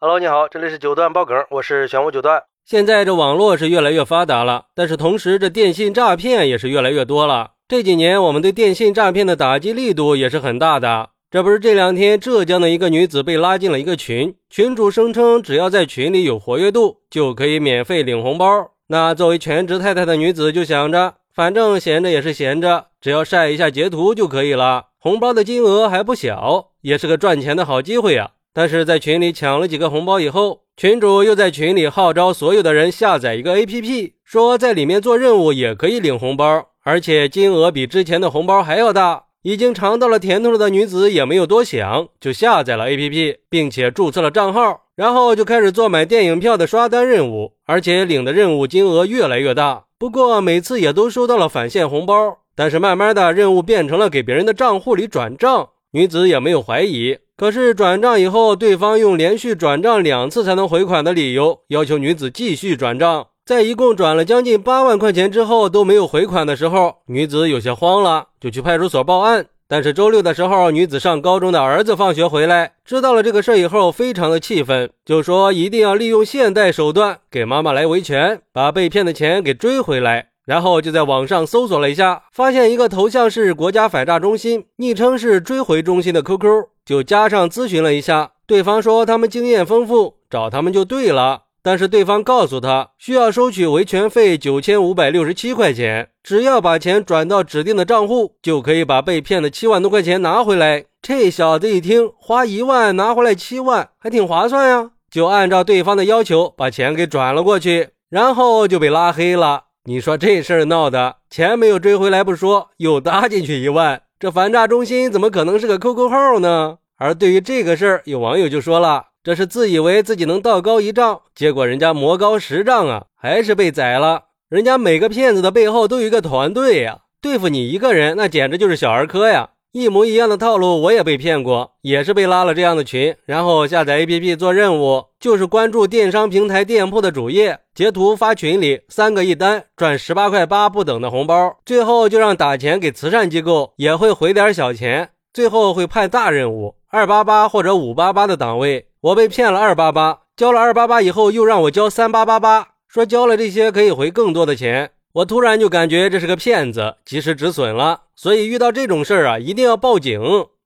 Hello，你好，这里是九段爆梗，我是玄武九段。现在这网络是越来越发达了，但是同时这电信诈骗也是越来越多了。这几年我们对电信诈骗的打击力度也是很大的。这不是这两天浙江的一个女子被拉进了一个群，群主声称只要在群里有活跃度就可以免费领红包。那作为全职太太的女子就想着，反正闲着也是闲着，只要晒一下截图就可以了。红包的金额还不小，也是个赚钱的好机会啊。但是在群里抢了几个红包以后，群主又在群里号召所有的人下载一个 APP，说在里面做任务也可以领红包，而且金额比之前的红包还要大。已经尝到了甜头的女子也没有多想，就下载了 APP，并且注册了账号，然后就开始做买电影票的刷单任务，而且领的任务金额越来越大。不过每次也都收到了返现红包，但是慢慢的任务变成了给别人的账户里转账，女子也没有怀疑。可是转账以后，对方用连续转账两次才能回款的理由，要求女子继续转账。在一共转了将近八万块钱之后都没有回款的时候，女子有些慌了，就去派出所报案。但是周六的时候，女子上高中的儿子放学回来，知道了这个事以后，非常的气愤，就说一定要利用现代手段给妈妈来维权，把被骗的钱给追回来。然后就在网上搜索了一下，发现一个头像是国家反诈中心，昵称是追回中心的 QQ。就加上咨询了一下，对方说他们经验丰富，找他们就对了。但是对方告诉他，需要收取维权费九千五百六十七块钱，只要把钱转到指定的账户，就可以把被骗的七万多块钱拿回来。这小子一听，花一万拿回来七万，还挺划算呀，就按照对方的要求把钱给转了过去，然后就被拉黑了。你说这事儿闹的，钱没有追回来不说，又搭进去一万。这反诈中心怎么可能是个 QQ 号呢？而对于这个事儿，有网友就说了：“这是自以为自己能道高一丈，结果人家魔高十丈啊，还是被宰了。人家每个骗子的背后都有一个团队呀，对付你一个人，那简直就是小儿科呀！一模一样的套路，我也被骗过，也是被拉了这样的群，然后下载 APP 做任务，就是关注电商平台店铺的主页，截图发群里，三个一单，赚十八块八不等的红包，最后就让打钱给慈善机构，也会回点小钱，最后会派大任务。”二八八或者五八八的档位，我被骗了二八八，交了二八八以后又让我交三八八八，说交了这些可以回更多的钱。我突然就感觉这是个骗子，及时止损了。所以遇到这种事儿啊，一定要报警。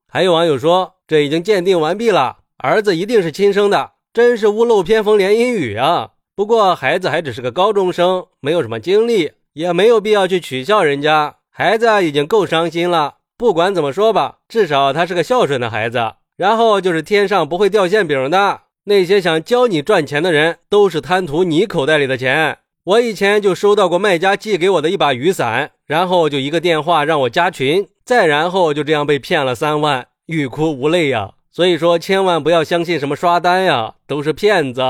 还有网友说，这已经鉴定完毕了，儿子一定是亲生的，真是屋漏偏逢连阴雨啊。不过孩子还只是个高中生，没有什么经历，也没有必要去取笑人家。孩子已经够伤心了。不管怎么说吧，至少他是个孝顺的孩子。然后就是天上不会掉馅饼的，那些想教你赚钱的人，都是贪图你口袋里的钱。我以前就收到过卖家寄给我的一把雨伞，然后就一个电话让我加群，再然后就这样被骗了三万，欲哭无泪呀。所以说，千万不要相信什么刷单呀，都是骗子。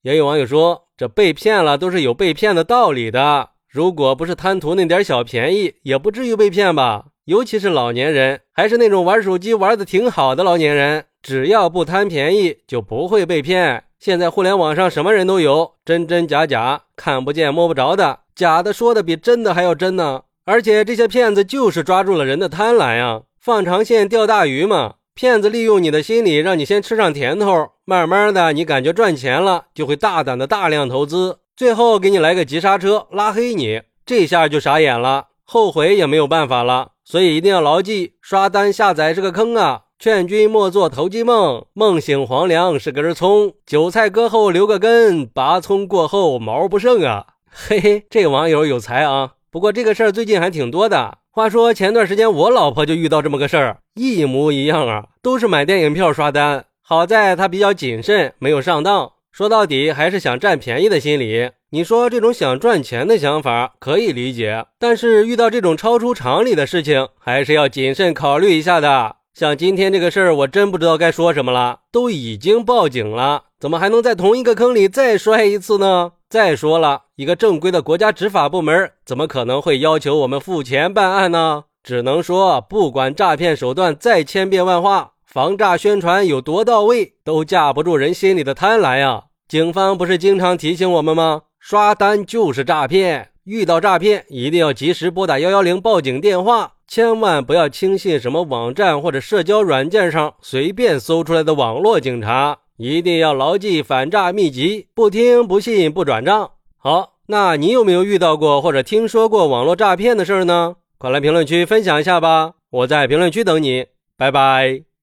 也有网友说，这被骗了都是有被骗的道理的，如果不是贪图那点小便宜，也不至于被骗吧。尤其是老年人，还是那种玩手机玩的挺好的老年人，只要不贪便宜，就不会被骗。现在互联网上什么人都有，真真假假，看不见摸不着的，假的说的比真的还要真呢。而且这些骗子就是抓住了人的贪婪呀，放长线钓大鱼嘛。骗子利用你的心理，让你先吃上甜头，慢慢的你感觉赚钱了，就会大胆的大量投资，最后给你来个急刹车，拉黑你，这下就傻眼了，后悔也没有办法了。所以一定要牢记，刷单下载是个坑啊！劝君莫做投机梦，梦醒黄粱是根葱，韭菜割后留个根，拔葱过后毛不剩啊！嘿嘿，这网友有才啊！不过这个事儿最近还挺多的。话说前段时间我老婆就遇到这么个事儿，一模一样啊，都是买电影票刷单，好在她比较谨慎，没有上当。说到底还是想占便宜的心理。你说这种想赚钱的想法可以理解，但是遇到这种超出常理的事情，还是要谨慎考虑一下的。像今天这个事儿，我真不知道该说什么了。都已经报警了，怎么还能在同一个坑里再摔一次呢？再说了，一个正规的国家执法部门怎么可能会要求我们付钱办案呢？只能说，不管诈骗手段再千变万化。防诈宣传有多到位，都架不住人心里的贪婪呀！警方不是经常提醒我们吗？刷单就是诈骗，遇到诈骗一定要及时拨打幺幺零报警电话，千万不要轻信什么网站或者社交软件上随便搜出来的网络警察，一定要牢记反诈秘籍，不听不信不转账。好，那你有没有遇到过或者听说过网络诈骗的事儿呢？快来评论区分享一下吧，我在评论区等你，拜拜。